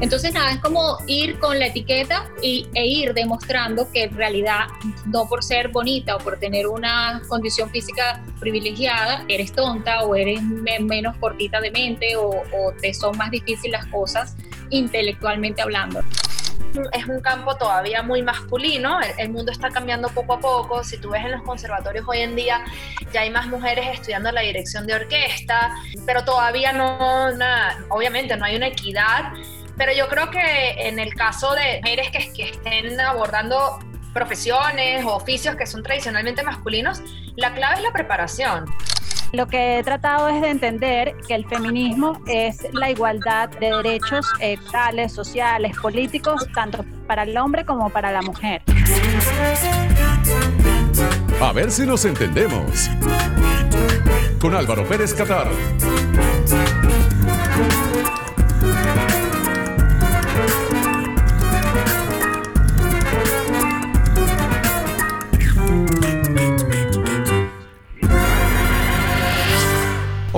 Entonces, nada, es como ir con la etiqueta y, e ir demostrando que en realidad, no por ser bonita o por tener una condición física privilegiada, eres tonta o eres menos cortita de mente o, o te son más difíciles las cosas intelectualmente hablando. Es un campo todavía muy masculino, el, mundo está cambiando poco a poco, si tú ves en los conservatorios hoy en día ya hay más mujeres estudiando la dirección de orquesta, pero todavía no, obviamente no hay una equidad, pero yo creo que en el caso de mujeres que, que estén abordando profesiones o oficios que son tradicionalmente masculinos, la clave es la preparación. Lo que he tratado es de entender que el feminismo es la igualdad de derechos eh, tales, sociales, políticos, tanto para el hombre como para la mujer. A ver si nos entendemos. Con Álvaro Pérez Catar.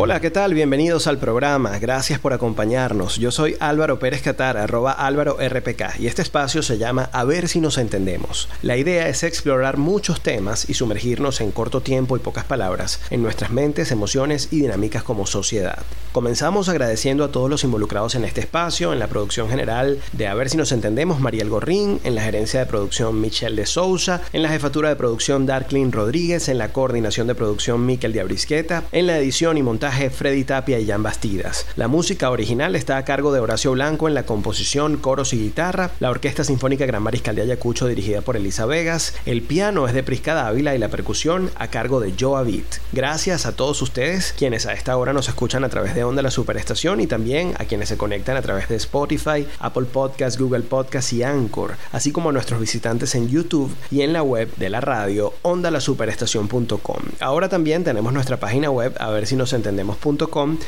Hola, ¿qué tal? Bienvenidos al programa. Gracias por acompañarnos. Yo soy Álvaro Pérez Catar, arroba Álvaro RPK, y este espacio se llama A ver si nos entendemos. La idea es explorar muchos temas y sumergirnos en corto tiempo y pocas palabras en nuestras mentes, emociones y dinámicas como sociedad. Comenzamos agradeciendo a todos los involucrados en este espacio, en la producción general de A ver si nos entendemos, Mariel Gorrín, en la gerencia de producción Michelle de Sousa, en la jefatura de producción Darklin Rodríguez, en la coordinación de producción Miquel de Abrisqueta, en la edición y montaje Freddy Tapia y Jan Bastidas. La música original está a cargo de Horacio Blanco en la composición, coros y guitarra. La Orquesta Sinfónica Gran Mariscal de Ayacucho dirigida por Elisa Vegas. El piano es de Prisca Dávila y la percusión a cargo de Joe Avit. Gracias a todos ustedes quienes a esta hora nos escuchan a través de Onda La Superestación y también a quienes se conectan a través de Spotify, Apple Podcasts, Google Podcasts y Anchor, así como a nuestros visitantes en YouTube y en la web de la radio ondalasuperestación.com. Ahora también tenemos nuestra página web a ver si nos entendemos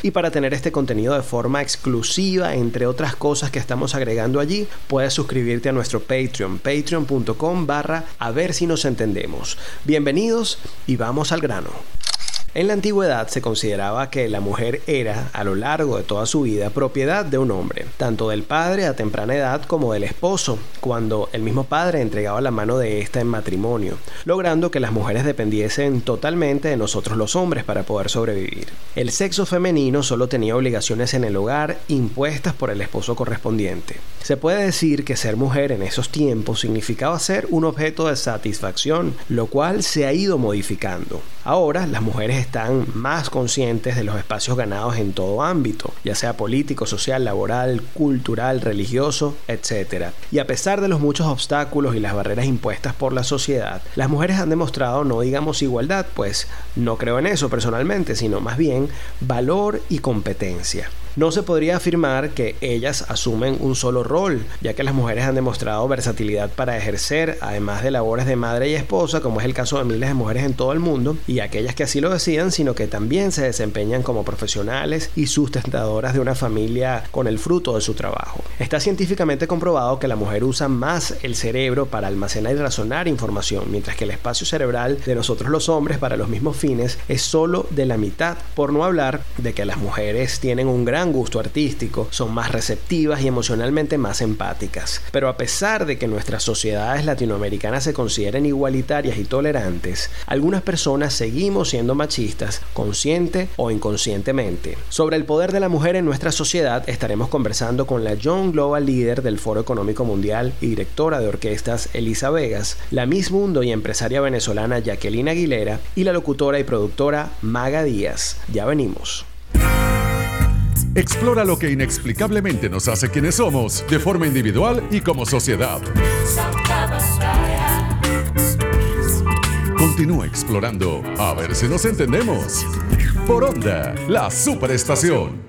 y para tener este contenido de forma exclusiva, entre otras cosas que estamos agregando allí, puedes suscribirte a nuestro Patreon, patreon.com barra a ver si nos entendemos. Bienvenidos y vamos al grano. En la antigüedad se consideraba que la mujer era, a lo largo de toda su vida, propiedad de un hombre, tanto del padre a temprana edad como del esposo, cuando el mismo padre entregaba la mano de ésta en matrimonio, logrando que las mujeres dependiesen totalmente de nosotros los hombres para poder sobrevivir. El sexo femenino solo tenía obligaciones en el hogar impuestas por el esposo correspondiente. Se puede decir que ser mujer en esos tiempos significaba ser un objeto de satisfacción, lo cual se ha ido modificando. Ahora las mujeres están más conscientes de los espacios ganados en todo ámbito, ya sea político, social, laboral, cultural, religioso, etc. Y a pesar de los muchos obstáculos y las barreras impuestas por la sociedad, las mujeres han demostrado no digamos igualdad, pues no creo en eso personalmente, sino más bien valor y competencia. No se podría afirmar que ellas asumen un solo rol, ya que las mujeres han demostrado versatilidad para ejercer, además de labores de madre y esposa, como es el caso de miles de mujeres en todo el mundo, y aquellas que así lo decidan, sino que también se desempeñan como profesionales y sustentadoras de una familia con el fruto de su trabajo. Está científicamente comprobado que la mujer usa más el cerebro para almacenar y razonar información, mientras que el espacio cerebral de nosotros los hombres para los mismos fines es solo de la mitad, por no hablar de que las mujeres tienen un gran gusto artístico, son más receptivas y emocionalmente más empáticas. Pero a pesar de que nuestras sociedades latinoamericanas se consideren igualitarias y tolerantes, algunas personas seguimos siendo machistas, consciente o inconscientemente. Sobre el poder de la mujer en nuestra sociedad estaremos conversando con la Young Global Leader del Foro Económico Mundial y directora de orquestas Elisa Vegas, la Miss Mundo y empresaria venezolana Jacqueline Aguilera y la locutora y productora Maga Díaz. Ya venimos. Explora lo que inexplicablemente nos hace quienes somos, de forma individual y como sociedad. Continúa explorando, a ver si nos entendemos. Por Onda, la superestación.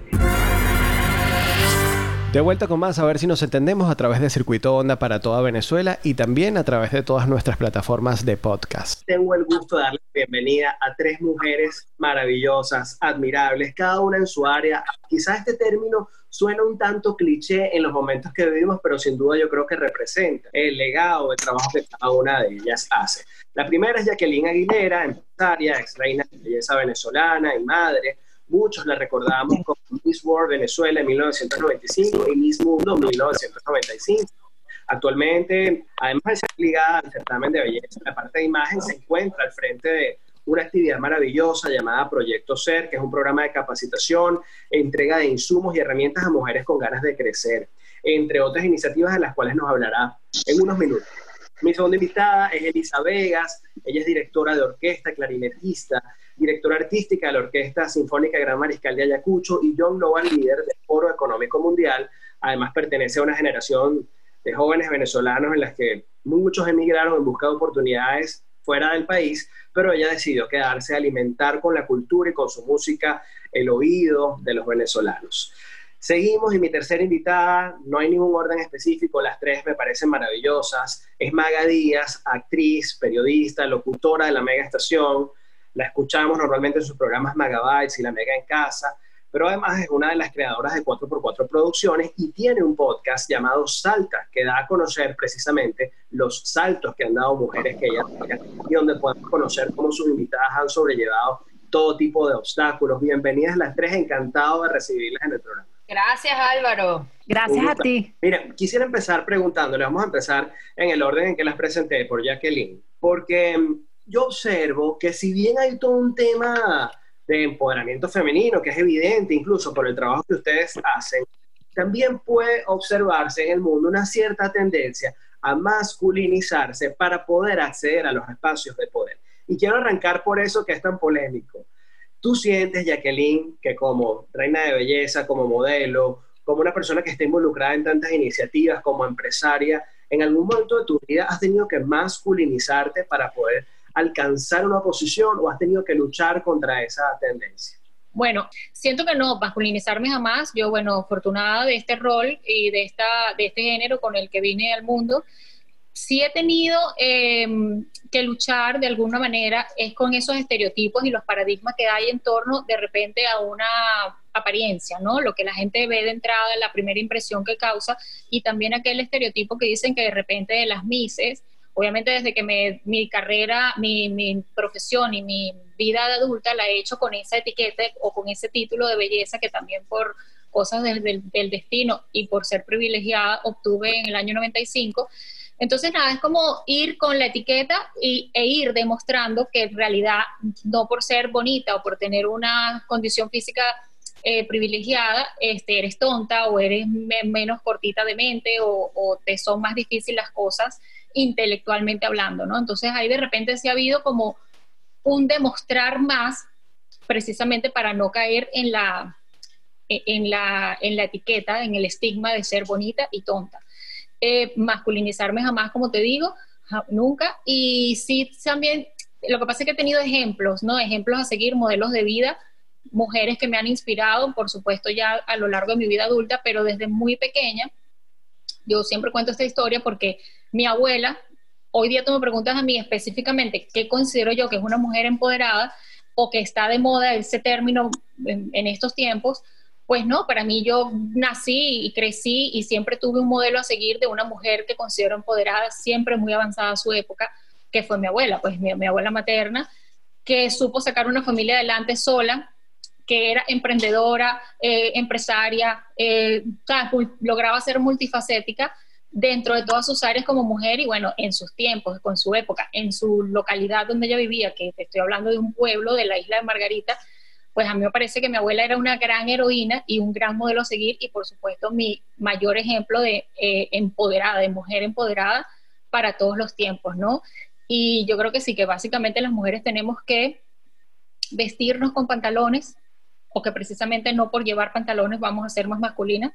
De vuelta con más, a ver si nos entendemos a través de Circuito Onda para toda Venezuela y también a través de todas nuestras plataformas de podcast. Tengo el gusto de darle bienvenida a tres mujeres maravillosas, admirables, cada una en su área. Quizás este término suena un tanto cliché en los momentos que vivimos, pero sin duda yo creo que representa el legado de trabajo que cada una de ellas hace. La primera es Jacqueline Aguilera, empresaria, ex reina de belleza venezolana y madre Muchos la recordamos como Miss World Venezuela en 1995 y Miss Mundo en 1995. Actualmente, además de ser ligada al certamen de belleza, la parte de imagen se encuentra al frente de una actividad maravillosa llamada Proyecto Ser, que es un programa de capacitación, entrega de insumos y herramientas a mujeres con ganas de crecer, entre otras iniciativas de las cuales nos hablará en unos minutos. Mi segunda invitada es Elisa Vegas, ella es directora de orquesta, clarinetista, directora artística de la Orquesta Sinfónica Gran Mariscal de Ayacucho y John Global Líder del Foro Económico Mundial. Además pertenece a una generación de jóvenes venezolanos en las que muchos emigraron en busca de oportunidades fuera del país, pero ella decidió quedarse a alimentar con la cultura y con su música el oído de los venezolanos. Seguimos y mi tercera invitada, no hay ningún orden específico, las tres me parecen maravillosas. Es Maga Díaz, actriz, periodista, locutora de la Mega Estación. La escuchamos normalmente en sus programas Magabytes y La Mega en Casa pero además es una de las creadoras de 4x4 Producciones y tiene un podcast llamado Salta, que da a conocer precisamente los saltos que han dado mujeres que ella y donde podemos conocer cómo sus invitadas han sobrellevado todo tipo de obstáculos. Bienvenidas las tres, encantado de recibirlas en el programa. Gracias Álvaro. Gracias a ti. Mira, quisiera empezar preguntándole, vamos a empezar en el orden en que las presenté por Jacqueline, porque mm, yo observo que si bien hay todo un tema de empoderamiento femenino, que es evidente incluso por el trabajo que ustedes hacen, también puede observarse en el mundo una cierta tendencia a masculinizarse para poder acceder a los espacios de poder. Y quiero arrancar por eso que es tan polémico. Tú sientes, Jacqueline, que como reina de belleza, como modelo, como una persona que está involucrada en tantas iniciativas, como empresaria, en algún momento de tu vida has tenido que masculinizarte para poder alcanzar una posición o has tenido que luchar contra esa tendencia? Bueno, siento que no, masculinizarme jamás. Yo, bueno, afortunada de este rol y de, esta, de este género con el que vine al mundo, sí he tenido em, que luchar de alguna manera es con esos estereotipos y los paradigmas que hay en torno de repente a una apariencia, ¿no? Lo que la gente ve de entrada, la primera impresión que causa y también aquel estereotipo que dicen que de repente de las mises obviamente desde que mi carrera, mi, profesión y mi vida de adulta la he hecho con esa etiqueta o con ese título de belleza que también por cosas del, del, destino y por ser privilegiada obtuve en el año 95. Entonces, nada, es como ir con la etiqueta y, e ir demostrando que en realidad, no por ser bonita o por tener una condición física eh, privilegiada, este, eres tonta o eres menos cortita de mente o, o, te son más difíciles las cosas intelectualmente hablando, ¿no? Entonces ahí de repente sí ha habido como un demostrar más precisamente para no caer en la, en la, en la etiqueta, en el estigma de ser bonita y tonta. Eh, masculinizarme jamás, como te digo, nunca. Y sí, también, lo que pasa es que he tenido ejemplos, ¿no? Ejemplos a seguir, modelos de vida, mujeres que me han inspirado, por supuesto, ya a lo largo de mi vida adulta, pero desde muy pequeña. Yo siempre cuento esta historia porque mi abuela, hoy día tú me preguntas a mí específicamente qué considero yo que es una mujer empoderada o que está de moda ese término en, estos tiempos, pues no, para mí yo nací y crecí y siempre tuve un modelo a seguir de una mujer que considero empoderada, siempre muy avanzada a su época, que fue mi abuela, pues mi, abuela materna, que supo sacar una familia adelante sola, que era emprendedora, eh, empresaria, eh, lograba ser multifacética dentro de todas sus áreas como mujer y bueno, en sus tiempos, con su época, en su localidad donde ella vivía, que estoy hablando de un pueblo de la isla de Margarita, pues a mí me parece que mi abuela era una gran heroína y un gran modelo a seguir y por supuesto mi mayor ejemplo de eh, empoderada, de mujer empoderada para todos los tiempos, ¿no? Y yo creo que sí, que básicamente las mujeres tenemos que vestirnos con pantalones, o que precisamente no por llevar pantalones vamos a ser más masculinas,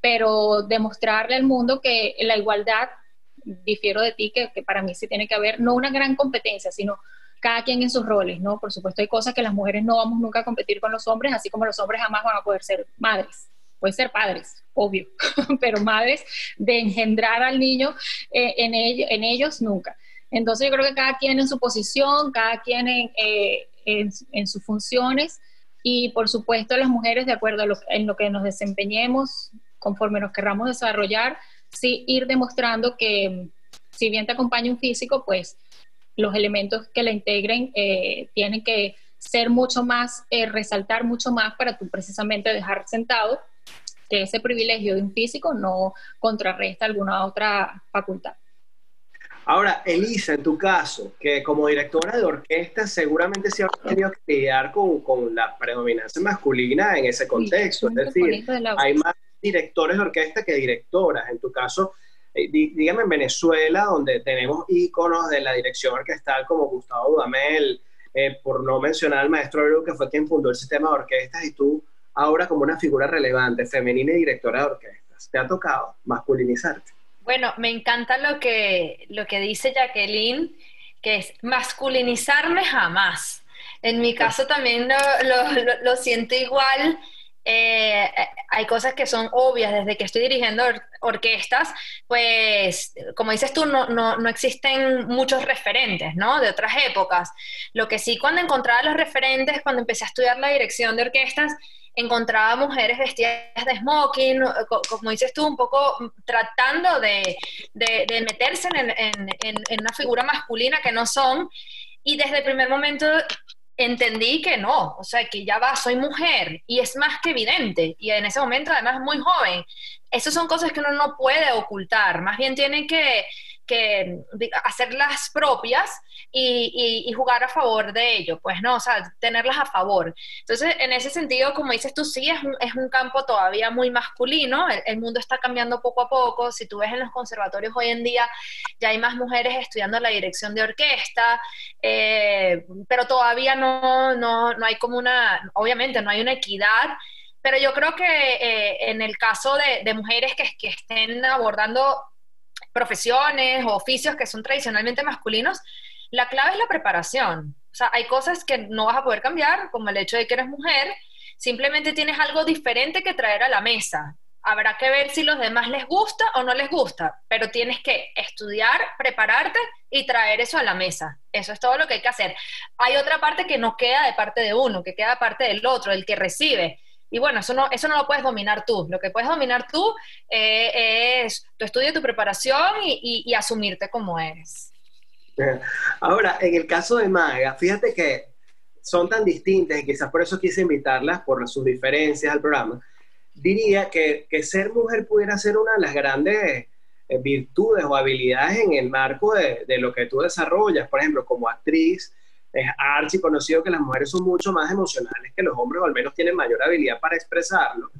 pero demostrarle al mundo que la igualdad, difiero de ti, que, para mí sí tiene que haber, no una gran competencia, sino cada quien en sus roles, ¿no? Por supuesto hay cosas que las mujeres no vamos nunca a competir con los hombres, así como los hombres jamás van a poder ser madres. Pueden ser padres, obvio, pero madres de engendrar al niño eh, en, ellos nunca. Entonces yo creo que cada quien en su posición, cada quien en, eh, sus funciones, y por supuesto las mujeres, de acuerdo a lo, en lo que nos desempeñemos, conforme nos querramos desarrollar, sí ir demostrando que si bien te acompaña un físico, pues los elementos que la integren eh, tienen que ser mucho más, eh, resaltar mucho más para tú precisamente dejar sentado que ese privilegio de un físico no contrarresta alguna otra facultad. Ahora, Elisa, en tu caso, que como directora de orquesta seguramente se ha tenido que lidiar con, con, la predominancia masculina en ese contexto. es decir, hay más directores de orquesta que directoras. En tu caso, eh, dígame en Venezuela, donde tenemos íconos de la dirección orquestal como Gustavo Dudamel, eh, por no mencionar al maestro Eru, que fue quien fundó el sistema de orquestas, y tú ahora como una figura relevante, femenina y directora de orquestas. ¿Te ha tocado masculinizarte? Bueno, me encanta lo que, lo que dice Jacqueline, que es masculinizarme jamás. En mi caso también lo, siento igual. Eh, hay cosas que son obvias desde que estoy dirigiendo orquestas, pues como dices tú, no, no, no, existen muchos referentes, ¿no? De otras épocas. Lo que sí, cuando encontraba los referentes, cuando empecé a estudiar la dirección de orquestas, encontraba mujeres vestidas de smoking, como dices tú, un poco tratando de, meterse en, una figura masculina que no son. Y desde el primer momento entendí que no, o sea, que ya va, soy mujer y es más que evidente. Y en ese momento, además, muy joven. Esas son cosas que uno no puede ocultar, más bien tiene que, que hacerlas propias y, jugar a favor de ello, pues no, o sea, tenerlas a favor. Entonces, en ese sentido, como dices tú, sí, es un, es un campo todavía muy masculino, el, mundo está cambiando poco a poco, si tú ves en los conservatorios hoy en día, ya hay más mujeres estudiando la dirección de orquesta, eh, pero todavía no, no, no hay como una, obviamente no hay una equidad pero yo creo que eh, en el caso de, de mujeres que, que, estén abordando profesiones o oficios que son tradicionalmente masculinos, la clave es la preparación. O sea, hay cosas que no vas a poder cambiar, como el hecho de que eres mujer, simplemente tienes algo diferente que traer a la mesa. Habrá que ver si los demás les gusta o no les gusta, pero tienes que estudiar, prepararte y traer eso a la mesa. Eso es todo lo que hay que hacer. Hay otra parte que no queda de parte de uno, que queda parte del otro, el que recibe. Y bueno, eso no, eso no lo puedes dominar tú. Lo que puedes dominar tú eh, es tu estudio, tu preparación y, asumirte como eres. Ahora, en el caso de Maga, fíjate que son tan distintas y quizás por eso quise invitarlas, por sus diferencias al programa. Diría que, ser mujer pudiera ser una de las grandes eh, virtudes o habilidades en el marco de, de, lo que tú desarrollas, por ejemplo, como actriz, es archi conocido que las mujeres son mucho más emocionales que los hombres, o al menos tienen mayor habilidad para expresarlo.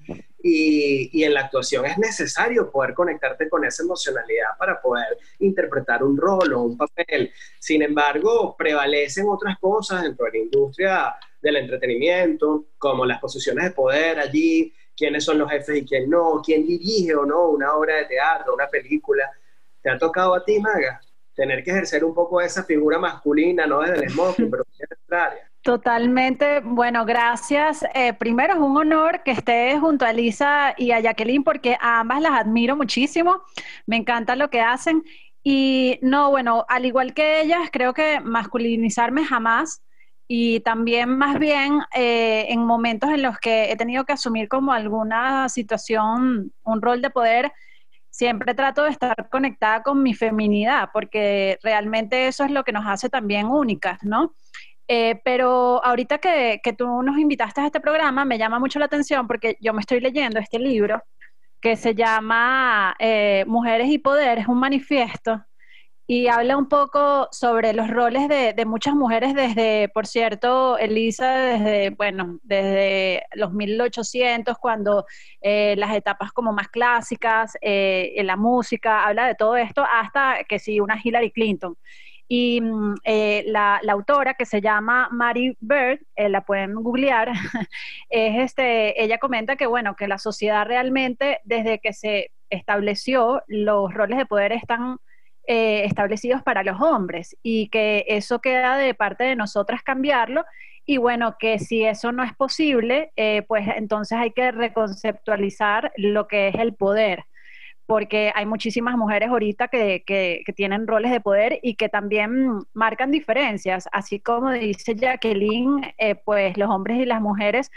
Y, y, en la actuación es necesario poder conectarte con esa emocionalidad para poder interpretar un rol o un papel. Sin embargo, prevalecen otras cosas dentro de la industria del entretenimiento, como las posiciones de poder allí, quiénes son los jefes y quién no, quién dirige o no una obra de teatro, una película. ¿Te ha tocado a ti, Maga? Tener que ejercer un poco esa figura masculina, no desde el smoking, pero en nuestra área. Totalmente. Bueno, gracias. Eh, primero es un honor que estés junto a Elisa y a Jacqueline porque a ambas las admiro muchísimo. Me encanta lo que hacen. Y no, bueno, al igual que ellas, creo que masculinizarme jamás y también más bien eh, en momentos en los que he tenido que asumir como alguna situación, un rol de poder, siempre trato de estar conectada con mi feminidad, porque realmente eso es lo que nos hace también únicas, ¿no? Eh, pero ahorita que, que, tú nos invitaste a este programa, me llama mucho la atención porque yo me estoy leyendo este libro que se llama eh, Mujeres y Poder, es un manifiesto y habla un poco sobre los roles de, muchas mujeres desde, por cierto, Elisa, desde, bueno, desde los 1800, cuando eh, las etapas como más clásicas, eh, en la música, habla de todo esto, hasta que sí, una Hillary Clinton. Y mm, eh, la, la, autora que se llama Mary Bird, la pueden googlear, es este, ella comenta que, bueno, que la sociedad realmente, desde que se estableció, los roles de poder están eh, establecidos para los hombres y que eso queda de parte de nosotras cambiarlo y bueno, que si eso no es posible, eh, pues entonces hay que reconceptualizar lo que es el poder porque hay muchísimas mujeres ahorita que, que, tienen roles de poder y que también marcan diferencias, así como dice Jacqueline, eh, pues los hombres y las mujeres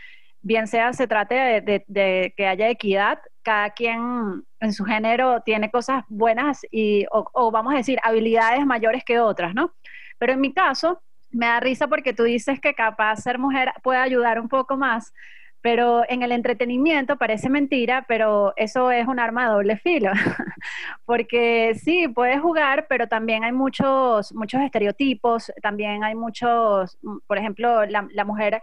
bien sea se trate de, que haya equidad, cada quien en su género tiene cosas buenas y, o, vamos a decir, habilidades mayores que otras, ¿no? Pero en mi caso, me da risa porque tú dices que capaz ser mujer puede ayudar un poco más, pero en el entretenimiento parece mentira, pero eso es un arma de doble filo, porque sí, puedes jugar, pero también hay muchos, muchos estereotipos, también hay muchos, por ejemplo, la, la mujer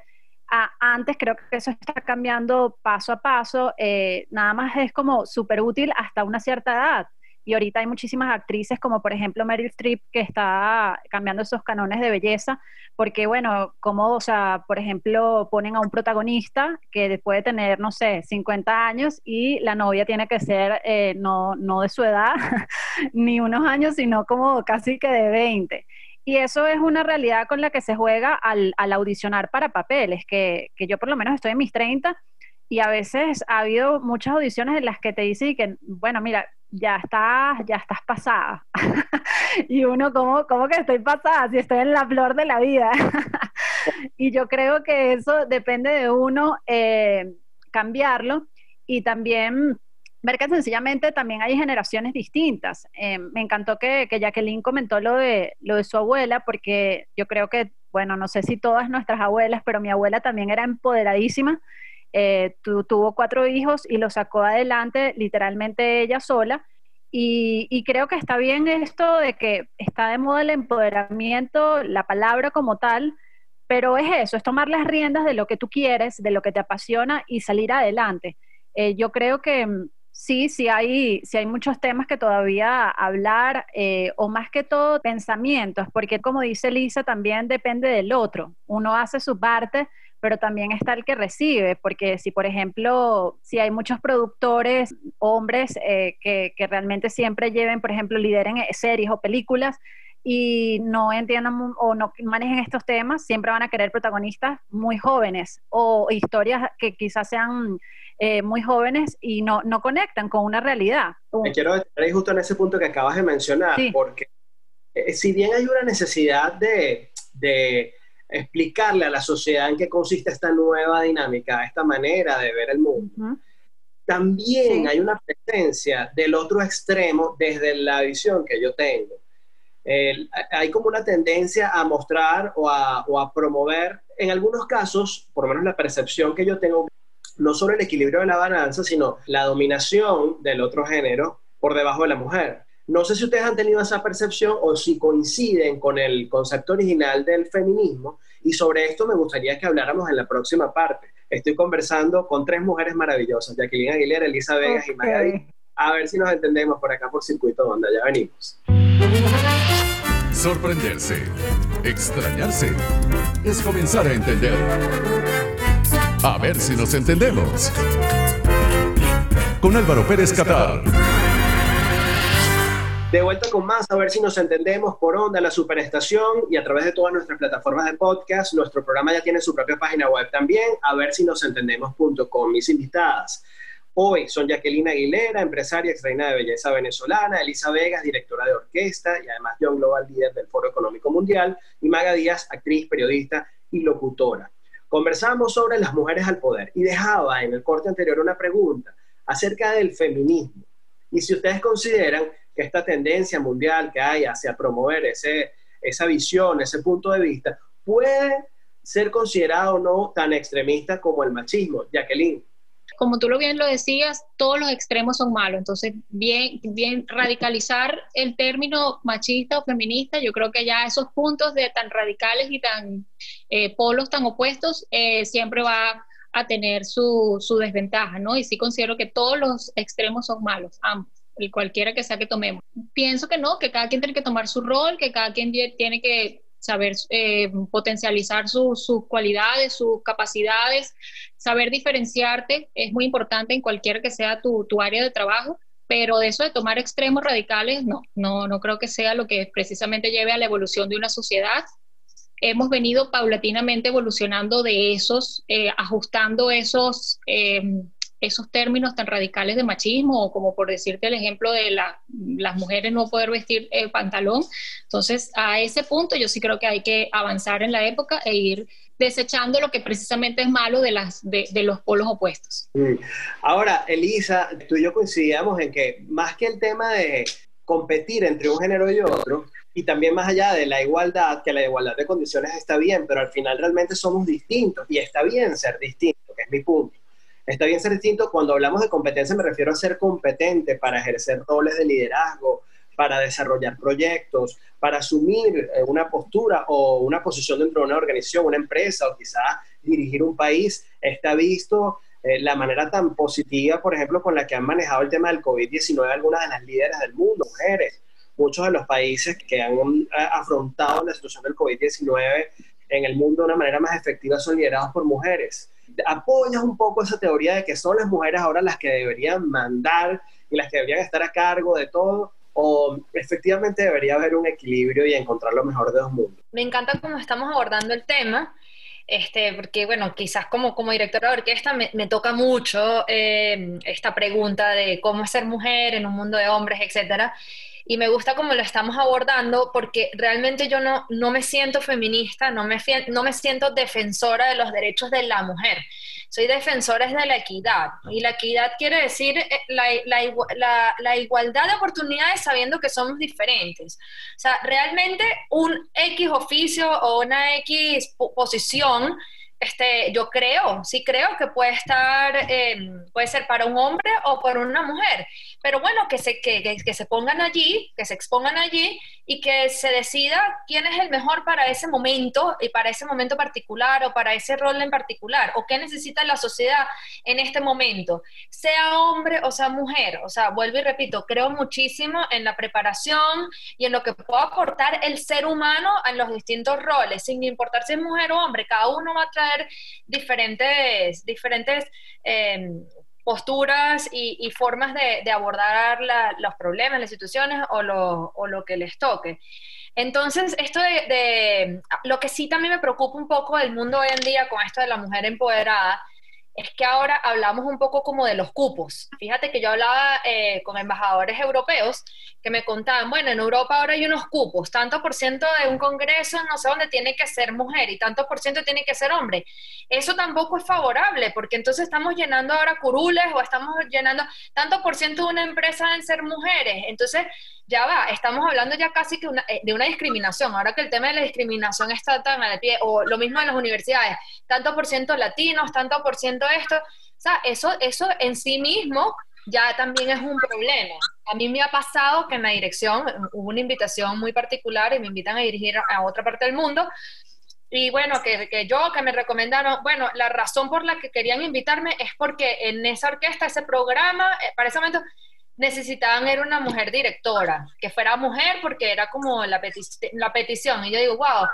antes creo que eso está cambiando paso a paso, eh, nada más es como súper útil hasta una cierta edad. Y ahorita hay muchísimas actrices como por ejemplo Meryl Streep que está cambiando esos canones de belleza, porque bueno, como, o sea, por ejemplo, ponen a un protagonista que puede tener, no sé, 50 años y la novia tiene que ser eh, no, no de su edad, ni unos años, sino como casi que de 20. Y eso es una realidad con la que se juega al, audicionar para papeles, que, que, yo por lo menos estoy en mis 30 y a veces ha habido muchas audiciones en las que te dicen que, bueno, mira, ya estás, ya estás pasada. y uno, ¿cómo, ¿cómo que estoy pasada? Si estoy en la flor de la vida. y yo creo que eso depende de uno eh, cambiarlo y también ver que sencillamente también hay generaciones distintas. Eh, me encantó que, que, Jacqueline comentó lo de, lo de su abuela, porque yo creo que, bueno, no sé si todas nuestras abuelas, pero mi abuela también era empoderadísima. Eh, tuvo cuatro hijos y los sacó adelante literalmente ella sola. Y, y, creo que está bien esto de que está de moda el empoderamiento, la palabra como tal, pero es eso, es tomar las riendas de lo que tú quieres, de lo que te apasiona y salir adelante. Eh, yo creo que Sí, sí hay, sí hay muchos temas que todavía hablar, eh, o más que todo pensamientos, porque como dice Lisa, también depende del otro. Uno hace su parte, pero también está el que recibe, porque si, por ejemplo, si hay muchos productores, hombres, eh, que, que, realmente siempre lleven, por ejemplo, lideren series o películas, y no entiendan o no manejen estos temas, siempre van a querer protagonistas muy jóvenes o historias que quizás sean eh, muy jóvenes y no, no conectan con una realidad. Me quiero detener justo en ese punto que acabas de mencionar, porque eh, si bien hay una necesidad de, de, explicarle a la sociedad en qué consiste esta nueva dinámica, esta manera de ver el mundo, también hay una presencia del otro extremo desde la visión que yo tengo. Hay como una tendencia a mostrar o a, o a, promover, en algunos casos, por lo menos la percepción que yo tengo, no solo el equilibrio de la balanza, sino la dominación del otro género por debajo de la mujer. No sé si ustedes han tenido esa percepción o si coinciden con el concepto original del feminismo y sobre esto me gustaría que habláramos en la próxima parte. Estoy conversando con tres mujeres maravillosas, Jacqueline Aguilera, Elisa Vegas y Magali. A ver si nos entendemos por acá por circuito donde ya venimos. Sorprenderse, extrañarse, es comenzar a entender. A ver si nos entendemos. Con Álvaro Pérez Catar. De vuelta con más, a ver si nos entendemos por Onda, la Superestación y a través de todas nuestras plataformas de podcast. Nuestro programa ya tiene su propia página web también, a ver si nos entendemos.com. Mis invitadas hoy son Jacqueline Aguilera, empresaria ex de belleza venezolana, Elisa Vegas, directora de orquesta y además John Global, líder del Foro Económico Mundial, y Maga Díaz, actriz, periodista y locutora. Conversamos sobre las mujeres al poder y dejaba en el corte anterior una pregunta acerca del feminismo. Y si ustedes consideran que esta tendencia mundial que hay hacia promover ese, esa visión, ese punto de vista, puede ser considerado o no tan extremista como el machismo. Jacqueline como tú lo bien lo decías, todos los extremos son malos. Entonces, bien, bien radicalizar el término machista o feminista, yo creo que ya esos puntos de tan radicales y tan eh, polos tan opuestos eh, siempre va a tener su, su, desventaja, ¿no? Y sí considero que todos los extremos son malos, ambos, el cualquiera que sea que tomemos. Pienso que no, que cada quien tiene que tomar su rol, que cada quien tiene que saber eh, potencializar sus cualidades, sus capacidades, saber diferenciarte es muy importante en cualquier que sea tu, tu, área de trabajo, pero de eso de tomar extremos radicales, no, no, no creo que sea lo que precisamente lleve a la evolución de una sociedad. Hemos venido paulatinamente evolucionando de esos, eh, ajustando esos eh, esos términos tan radicales de machismo, o como por decirte el ejemplo de las mujeres no poder vestir el pantalón. Entonces, a ese punto yo sí creo que hay que avanzar en la época e ir desechando lo que precisamente es malo de, las, de, los polos opuestos. Mm. Ahora, Elisa, tú y yo coincidíamos en que más que el tema de competir entre un género y otro, y también más allá de la igualdad, que la igualdad de condiciones está bien, pero al final realmente somos distintos y está bien ser distinto, que es mi punto. Está bien ser distinto. Cuando hablamos de competencia me refiero a ser competente para ejercer roles de liderazgo, para desarrollar proyectos, para asumir eh, una postura o una posición dentro de una organización, una empresa o quizás dirigir un país. Está visto eh, la manera tan positiva, por ejemplo, con la que han manejado el tema del COVID-19 algunas de las líderes del mundo, mujeres. Muchos de los países que han eh, afrontado la situación del COVID-19 en el mundo de una manera más efectiva son liderados por mujeres. ¿Apoyas un poco esa teoría de que son las mujeres ahora las que deberían mandar y las que deberían estar a cargo de todo? ¿O efectivamente debería haber un equilibrio y encontrar lo mejor de dos mundos? Me encanta cómo estamos abordando el tema este, porque bueno, quizás como, como directora de orquesta me, toca mucho eh, esta pregunta de cómo ser mujer en un mundo de hombres, etcétera. Y me gusta cómo lo estamos abordando porque realmente yo no, no me siento feminista, no me, siento defensora de los derechos de la mujer soy defensora de la equidad. Y la equidad quiere decir eh, la, igualdad de oportunidades sabiendo que somos diferentes. O sea, realmente un X oficio o una X posición este, yo creo, sí creo que puede estar, em, puede ser para un hombre o para una mujer, pero bueno, que se, que, que, se pongan allí, que se expongan allí y que se decida quién es el mejor para ese momento y para ese momento particular o para ese rol en particular o qué necesita la sociedad en este momento, sea hombre o sea mujer. O sea, vuelvo y repito, creo muchísimo en la preparación y en lo que puede aportar el ser humano en los distintos roles, sin importar si es mujer o hombre, cada uno va a traer diferentes, diferentes em, posturas y, formas de, abordar los problemas, las situaciones o lo, que les toque. Entonces, esto de, de, lo que sí también me preocupa un poco del mundo hoy en día con esto de la mujer empoderada es que ahora hablamos un poco como de los cupos. Fíjate que yo hablaba eh, con embajadores europeos que me contaban, bueno, en Europa ahora hay unos cupos, tanto por ciento de un congreso, no sé dónde tiene que ser mujer y tanto por ciento tiene que ser hombre. Eso tampoco es favorable, porque entonces estamos llenando ahora curules o estamos llenando tanto por ciento de una empresa en ser mujeres. Entonces, ya va, estamos hablando ya casi que eh, de una discriminación. Ahora que el tema de la discriminación está tan al pie, o lo mismo en las universidades, tanto por ciento latinos, tanto por ciento esto, o sea, eso, eso en sí mismo ya también es un problema. A mí me ha pasado que en la dirección hubo una invitación muy particular y me invitan a dirigir a otra parte del mundo. Y bueno, que, que, yo, que me recomendaron, bueno, la razón por la que querían invitarme es porque en esa orquesta, ese programa, eh, para ese momento, necesitaban era una mujer directora, que fuera mujer porque era como la, la petición. Y yo digo, wow,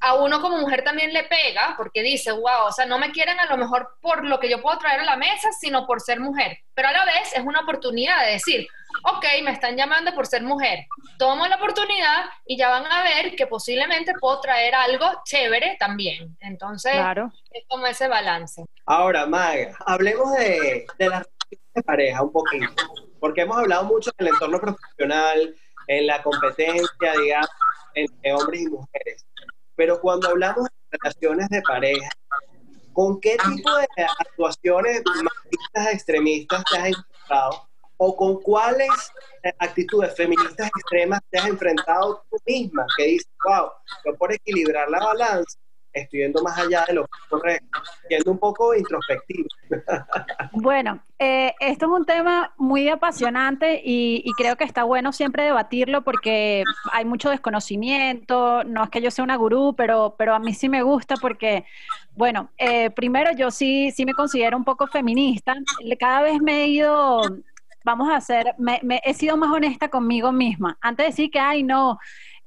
a uno como mujer también le pega porque dice, wow, o sea, no me quieren a lo mejor por lo que yo puedo traer a la mesa, sino por ser mujer. Pero a la vez es una oportunidad de decir, ok, me están llamando por ser mujer, tomo la oportunidad y ya van a ver que posiblemente puedo traer algo chévere también. Entonces, es como ese balance. Ahora, Maga, hablemos de, de las de pareja un poquito porque hemos hablado mucho en el entorno profesional, en la competencia, digamos, entre hombres y mujeres. Pero cuando hablamos de relaciones de pareja, ¿con qué tipo de actuaciones machistas extremistas te has enfrentado? ¿O con cuáles actitudes feministas extremas te has enfrentado tú misma? Que dices, wow, yo por equilibrar la balanza estoy yendo más allá de lo correcto, siendo un poco introspectivo. Bueno, eh, esto es un tema muy apasionante y, creo que está bueno siempre debatirlo porque hay mucho desconocimiento, no es que yo sea una gurú, pero, pero a mí sí me gusta porque, bueno, eh, primero yo sí, sí me considero un poco feminista, cada vez me he ido vamos a hacer, me, he sido más honesta conmigo misma. Antes de decir que, ay, no,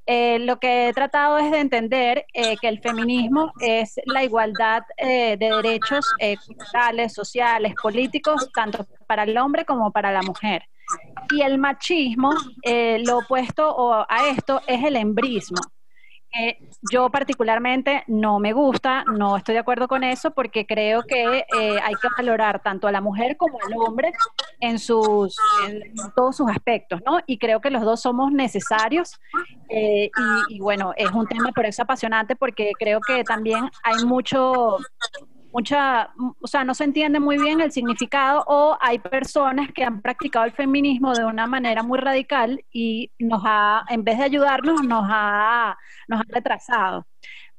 eh, lo que he tratado es de entender eh, que el feminismo es la igualdad eh, de derechos culturales, sociales, políticos, tanto para el hombre como para la mujer. Y el machismo, lo opuesto a esto, es el embrismo yo particularmente no me gusta, no estoy de acuerdo con eso porque creo que eh, hay que valorar tanto a la mujer como al hombre en, sus, todos sus aspectos, ¿no? Y creo que los dos somos necesarios eh, y, y, bueno, es un tema por eso apasionante porque creo que también hay mucho mucha, o sea, no se entiende muy bien el significado o hay personas que han practicado el feminismo de una manera muy radical y nos ha, en vez de ayudarnos, nos ha, nos ha retrasado.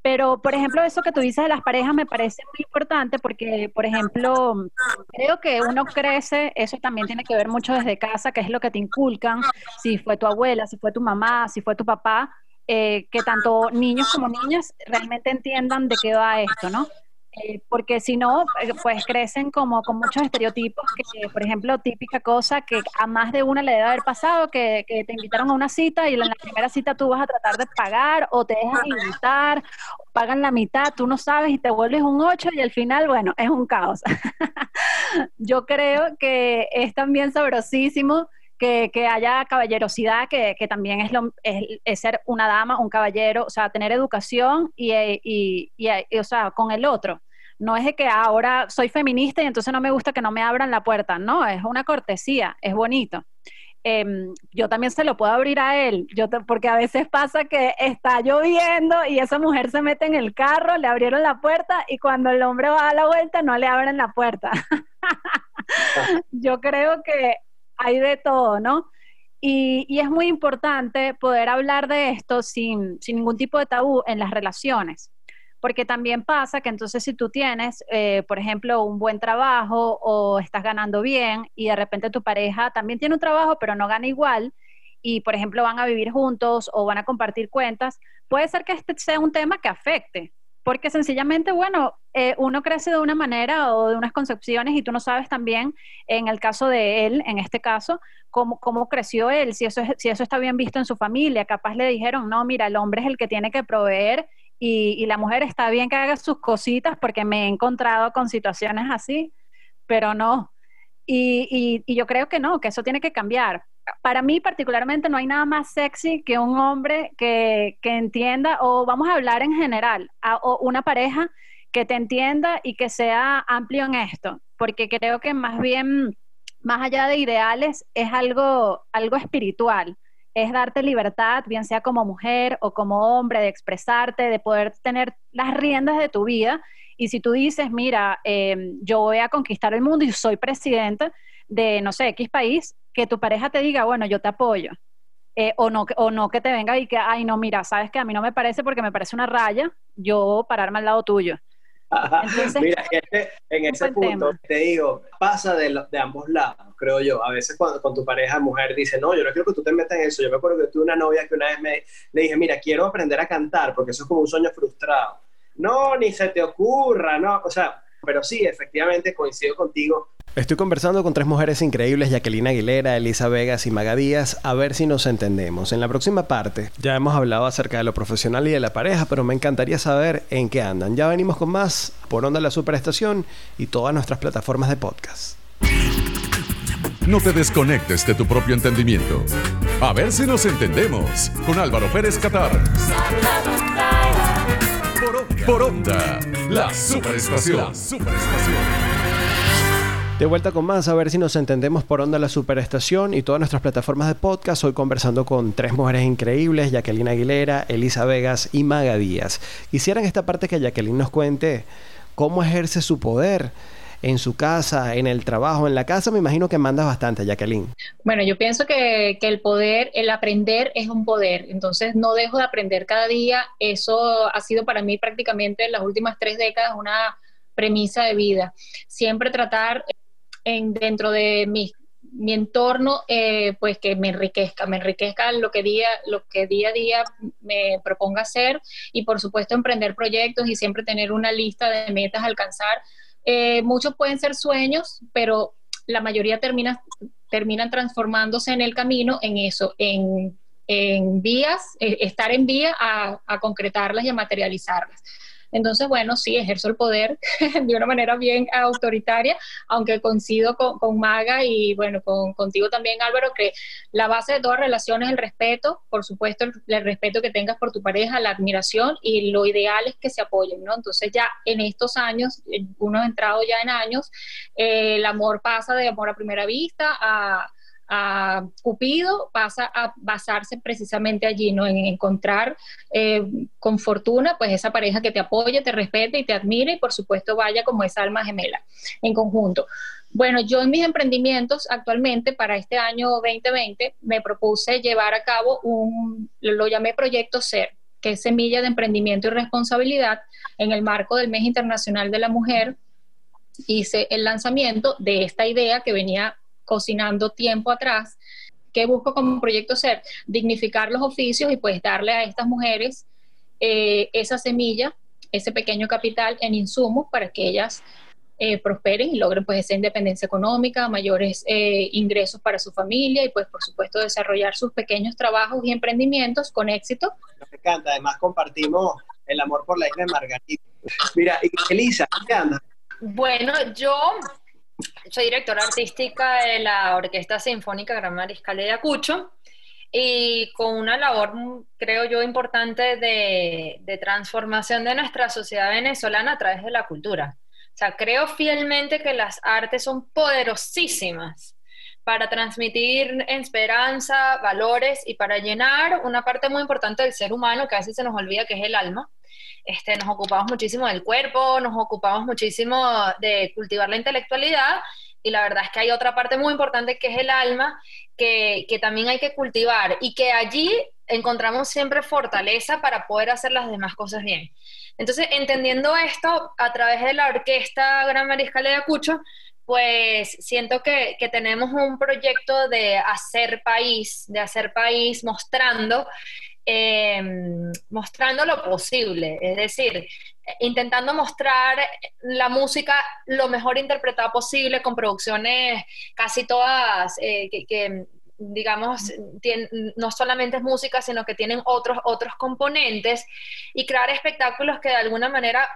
Pero, por ejemplo, eso que tú dices de las parejas me parece muy importante porque, por ejemplo, creo que uno crece, eso también tiene que ver mucho desde casa, que es lo que te inculcan, si fue tu abuela, si fue tu mamá, si fue tu papá, eh, que tanto niños como niñas realmente entiendan de qué va esto, ¿no? Eh, porque si no, eh, pues crecen como con muchos estereotipos, que por ejemplo, típica cosa que a más de una le debe haber pasado, que, te invitaron a una cita y en la primera cita tú vas a tratar de pagar o te dejan invitar, pagan la mitad, tú no sabes y te vuelves un 8 y al final, bueno, es un caos. Yo creo que es también sabrosísimo que, haya caballerosidad, que, también es, lo, es, ser una dama, un caballero, o sea, tener educación y, y, y, o sea, con el otro. No es de que ahora soy feminista y entonces no me gusta que no me abran la puerta, no, es una cortesía, es bonito. Em, yo también se lo puedo abrir a él, yo porque a veces pasa que está lloviendo y esa mujer se mete en el carro, le abrieron la puerta y cuando el hombre va a la vuelta no le abren la puerta. yo creo que hay de todo, ¿no? Y, es muy importante poder hablar de esto sin, ningún tipo de tabú en las relaciones, porque también pasa que entonces si tú tienes, eh, por ejemplo, un buen trabajo o estás ganando bien y de repente tu pareja también tiene un trabajo pero no gana igual y, por ejemplo, van a vivir juntos o van a compartir cuentas, puede ser que este sea un tema que afecte, porque sencillamente, bueno, eh, uno crece de una manera o de unas concepciones y tú no sabes también, en el caso de él, en este caso, cómo, cómo creció él, si eso, si eso está bien visto en su familia, capaz le dijeron, no, mira, el hombre es el que tiene que proveer y, la mujer está bien que haga sus cositas porque me he encontrado con situaciones así, pero no. y yo creo que no, que eso tiene que cambiar para mí particularmente no hay nada más sexy que un hombre que, entienda, o vamos a hablar en general, o una pareja que te entienda y que sea amplio en esto, porque creo que más bien, más allá de ideales, es algo, algo espiritual, es darte libertad, bien sea como mujer o como hombre, de expresarte, de poder tener las riendas de tu vida. Y si tú dices, mira, eh, yo voy a conquistar el mundo y soy presidente de, no sé, X país, que tu pareja te diga, bueno, yo te apoyo. Eh, o, no, o no que te venga y que, ay, no, mira, sabes que a mí no me parece porque me parece una raya, yo pararme al lado tuyo. mira, este, en ese punto te digo, pasa de, de, ambos lados, creo yo. A veces cuando con tu pareja mujer dice, no, yo no quiero que tú te metas en eso. Yo me acuerdo que tuve una novia que una vez me le dije, mira, quiero aprender a cantar porque eso es como un sueño frustrado. No, ni se te ocurra, no. O sea, pero sí, efectivamente coincido contigo Estoy conversando con tres mujeres increíbles, Jacqueline Aguilera, Elisa Vegas y Maga Díaz, a ver si nos entendemos. En la próxima parte ya hemos hablado acerca de lo profesional y de la pareja, pero me encantaría saber en qué andan. Ya venimos con más por Onda La Superestación y todas nuestras plataformas de podcast. No te desconectes de tu propio entendimiento. A ver si nos entendemos con Álvaro Pérez Catar. Por, Onda, La Superestación. De vuelta con más, a ver si nos entendemos por onda la superestación y todas nuestras plataformas de podcast. Hoy conversando con tres mujeres increíbles, Jacqueline Aguilera, Elisa Vegas y Maga Díaz. Quisieran esta parte que Jacqueline nos cuente cómo ejerce su poder en su casa, en el trabajo, en la casa, me imagino que mandas bastante, Jacqueline. Bueno, yo pienso que, que, el poder, el aprender es un poder, entonces no dejo de aprender cada día, eso ha sido para mí prácticamente en las últimas tres décadas una premisa de vida, siempre tratar dentro de mi, mi entorno, eh, pues que me enriquezca, me enriquezca lo que, día, lo que día a día me proponga hacer y por supuesto emprender proyectos y siempre tener una lista de metas a alcanzar. Eh, muchos pueden ser sueños, pero la mayoría termina, terminan transformándose en el camino en eso, en, en vías, eh, estar en vía a, a concretarlas y a materializarlas. Entonces, bueno, sí, ejerzo el poder de una manera bien autoritaria, aunque coincido con, Maga y bueno, con, contigo también, Álvaro, que la base de toda relación es el respeto, por supuesto, el, respeto que tengas por tu pareja, la admiración y lo ideal es que se apoyen, ¿no? Entonces ya en estos años, uno ha entrado ya en años, eh, el amor pasa de amor a primera vista a para Cupido pasa a basarse precisamente allí, ¿no? En encontrar eh, con fortuna, pues esa pareja que te apoye, te respete y te admire y por supuesto vaya como esa alma gemela en conjunto. Bueno, yo en mis emprendimientos actualmente para este año 2020 me propuse llevar a cabo un, lo llamé Proyecto Ser, que es semilla de emprendimiento y responsabilidad en el marco del Mes Internacional de la Mujer. Hice el lanzamiento de esta idea que venía cocinando tiempo atrás, que busco como proyecto ser dignificar los oficios y pues darle a estas mujeres eh, esa semilla, ese pequeño capital en insumos para que ellas eh, prosperen y logren pues esa independencia económica, mayores eh, ingresos para su familia y pues por supuesto desarrollar sus pequeños trabajos y emprendimientos con éxito. Me encanta, además compartimos el amor por la isla de Margarita. Mira, Elisa, ¿qué anda? Bueno, yo soy directora artística de la Orquesta Sinfónica Gran Mariscal de Acucho y con una labor, creo yo, importante de, de transformación de nuestra sociedad venezolana a través de la cultura. O sea, creo fielmente que las artes son poderosísimas para transmitir esperanza, valores y para llenar una parte muy importante del ser humano que a veces se nos olvida que es el alma. Este, nos ocupamos muchísimo del cuerpo, nos ocupamos muchísimo de cultivar la intelectualidad y la verdad es que hay otra parte muy importante que es el alma, que, que, también hay que cultivar y que allí encontramos siempre fortaleza para poder hacer las demás cosas bien. Entonces, entendiendo esto a través de la Orquesta Gran Mariscal de Acucho, pues siento que, tenemos un proyecto de hacer país, de hacer país mostrando, em, mostrando lo posible, es decir, intentando mostrar la música lo mejor interpretada posible con producciones casi todas eh, que, digamos, no solamente es música, sino que tienen otros, otros componentes y crear espectáculos que de alguna manera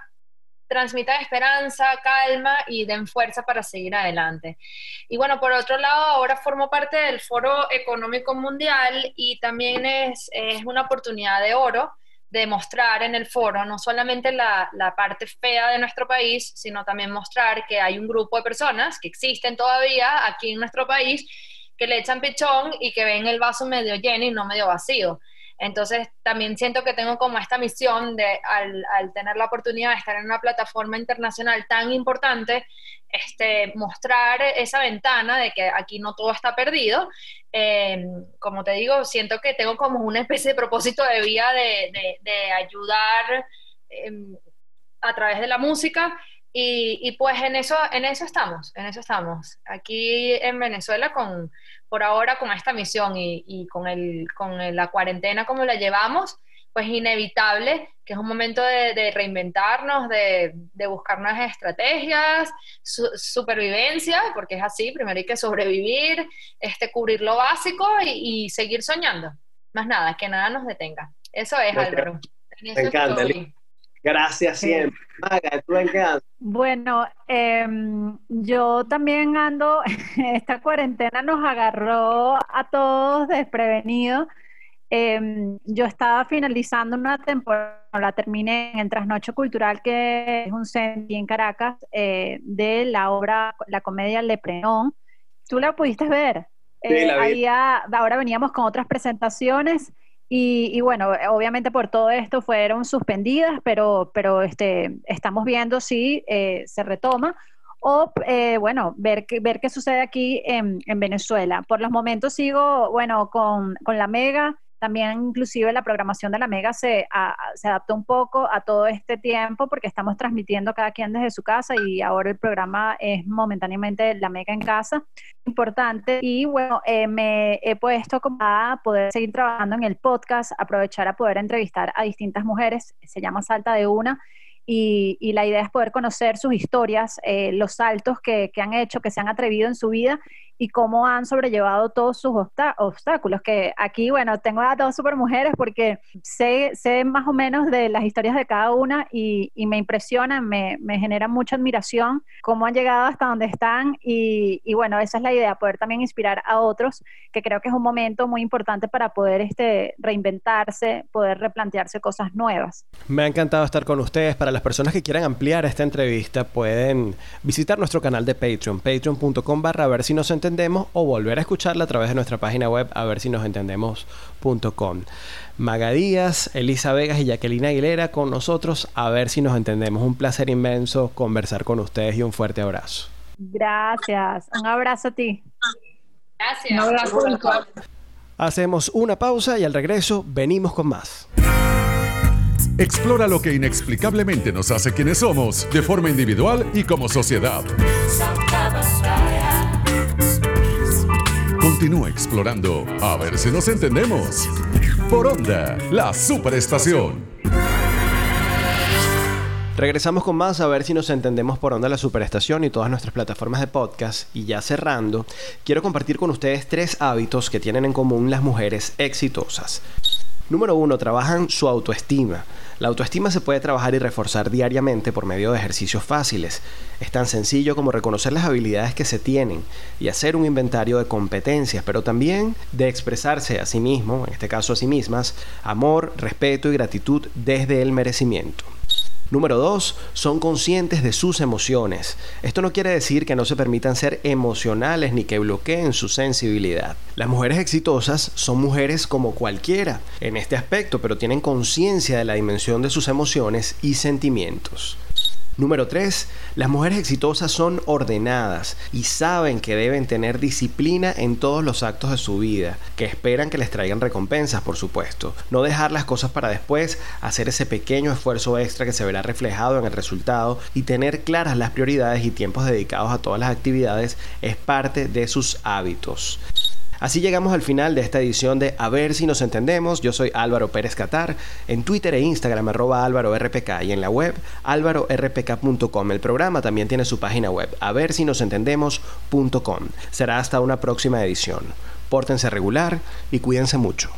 transmitan esperanza, calma y den fuerza para seguir adelante. Y bueno, por otro lado, ahora formo parte del Foro Económico Mundial y también es, es una oportunidad de oro de mostrar en el foro no solamente la, la, parte fea de nuestro país, sino también mostrar que hay un grupo de personas que existen todavía aquí en nuestro país que le echan pichón y que ven el vaso medio lleno y no medio vacío. Entonces, también siento que tengo como esta misión de, al, tener la oportunidad de estar en una plataforma internacional tan importante, este, mostrar esa ventana de que aquí no todo está perdido. Eh, como te digo, siento que tengo como una especie de propósito de vida de, de, ayudar em, a través de la música y, pues en eso, en eso estamos, en eso estamos. Aquí en Venezuela, con, por ahora con esta misión y, con, el, con la cuarentena como la llevamos, pues inevitable que es un momento de, reinventarnos, de, buscar nuevas estrategias, supervivencia, porque es así, primero hay que sobrevivir, este, cubrir lo básico y, seguir soñando. Más nada, que nada nos detenga. Eso es, Álvaro. Me encanta, Gracias siempre. Maga, ¿tú en qué Bueno, em, yo también ando, esta cuarentena nos agarró a todos desprevenidos. Em, yo estaba finalizando una temporada, la terminé en Trasnocho Cultural, que es un centro en Caracas, eh, de la obra, la comedia Leprenón. ¿Tú la pudiste ver? Sí, la vi. ahora veníamos con otras presentaciones y, bueno, obviamente por todo esto fueron suspendidas, pero, pero este, estamos viendo si eh, se retoma o, eh, bueno, ver, ver qué sucede aquí en, en, Venezuela. Por los momentos sigo, bueno, con, con la Mega, también inclusive la programación de la Mega se, se adaptó un poco a todo este tiempo porque estamos transmitiendo cada quien desde su casa y ahora el programa es momentáneamente la Mega en casa. Importante. Y bueno, eh, me he puesto como a poder seguir trabajando en el podcast, aprovechar a poder entrevistar a distintas mujeres. Se llama Salta de Una y, la idea es poder conocer sus historias, eh, los saltos que, han hecho, que se han atrevido en su vida y cómo han sobrellevado todos sus obstáculos. Que aquí, bueno, tengo a dos super mujeres porque sé, sé más o menos de las historias de cada una y, me impresionan, me, me generan mucha admiración cómo han llegado hasta donde están y, y, bueno, esa es la idea, poder también inspirar a otros, que creo que es un momento muy importante para poder este, reinventarse, poder replantearse cosas nuevas. Me ha encantado estar con ustedes para para las personas que quieran ampliar esta entrevista, pueden visitar nuestro canal de Patreon, patreon.com barra a ver si nos entendemos o volver a escucharla a través de nuestra página web a ver si nos entendemos.com. Magadías, Elisa Vegas y Jacqueline Aguilera con nosotros a ver si nos entendemos. Un placer inmenso conversar con ustedes y un fuerte abrazo. Gracias. Un abrazo a ti. Gracias. Un abrazo. Hacemos una pausa y al regreso venimos con más. Explora lo que inexplicablemente nos hace quienes somos, de forma individual y como sociedad. Continúa explorando, a ver si nos entendemos. Por Onda, la superestación. Regresamos con más a ver si nos entendemos por onda la superestación y todas nuestras plataformas de podcast. Y ya cerrando, quiero compartir con ustedes tres hábitos que tienen en común las mujeres exitosas. Número uno, trabajan su autoestima. La autoestima se puede trabajar y reforzar diariamente por medio de ejercicios fáciles. Es tan sencillo como reconocer las habilidades que se tienen y hacer un inventario de competencias, pero también de expresarse a sí mismo, en este caso a sí mismas, amor, respeto y gratitud desde el merecimiento. Número dos, son conscientes de sus emociones. Esto no quiere decir que no se permitan ser emocionales ni que bloqueen su sensibilidad. Las mujeres exitosas son mujeres como cualquiera en este aspecto, pero tienen conciencia de la dimensión de sus emociones y sentimientos. Número 3. Las mujeres exitosas son ordenadas y saben que deben tener disciplina en todos los actos de su vida, que esperan que les traigan recompensas, por supuesto. No dejar las cosas para después, hacer ese pequeño esfuerzo extra que se verá reflejado en el resultado y tener claras las prioridades y tiempos dedicados a todas las actividades es parte de sus hábitos. Así llegamos al final de esta edición de A ver si nos entendemos. Yo soy Álvaro Pérez Catar, en Twitter e Instagram arroba Álvaro RPK y en la web álvarorpk.com. El programa también tiene su página web, a ver si nos entendemos.com. Será hasta una próxima edición. Pórtense regular y cuídense mucho.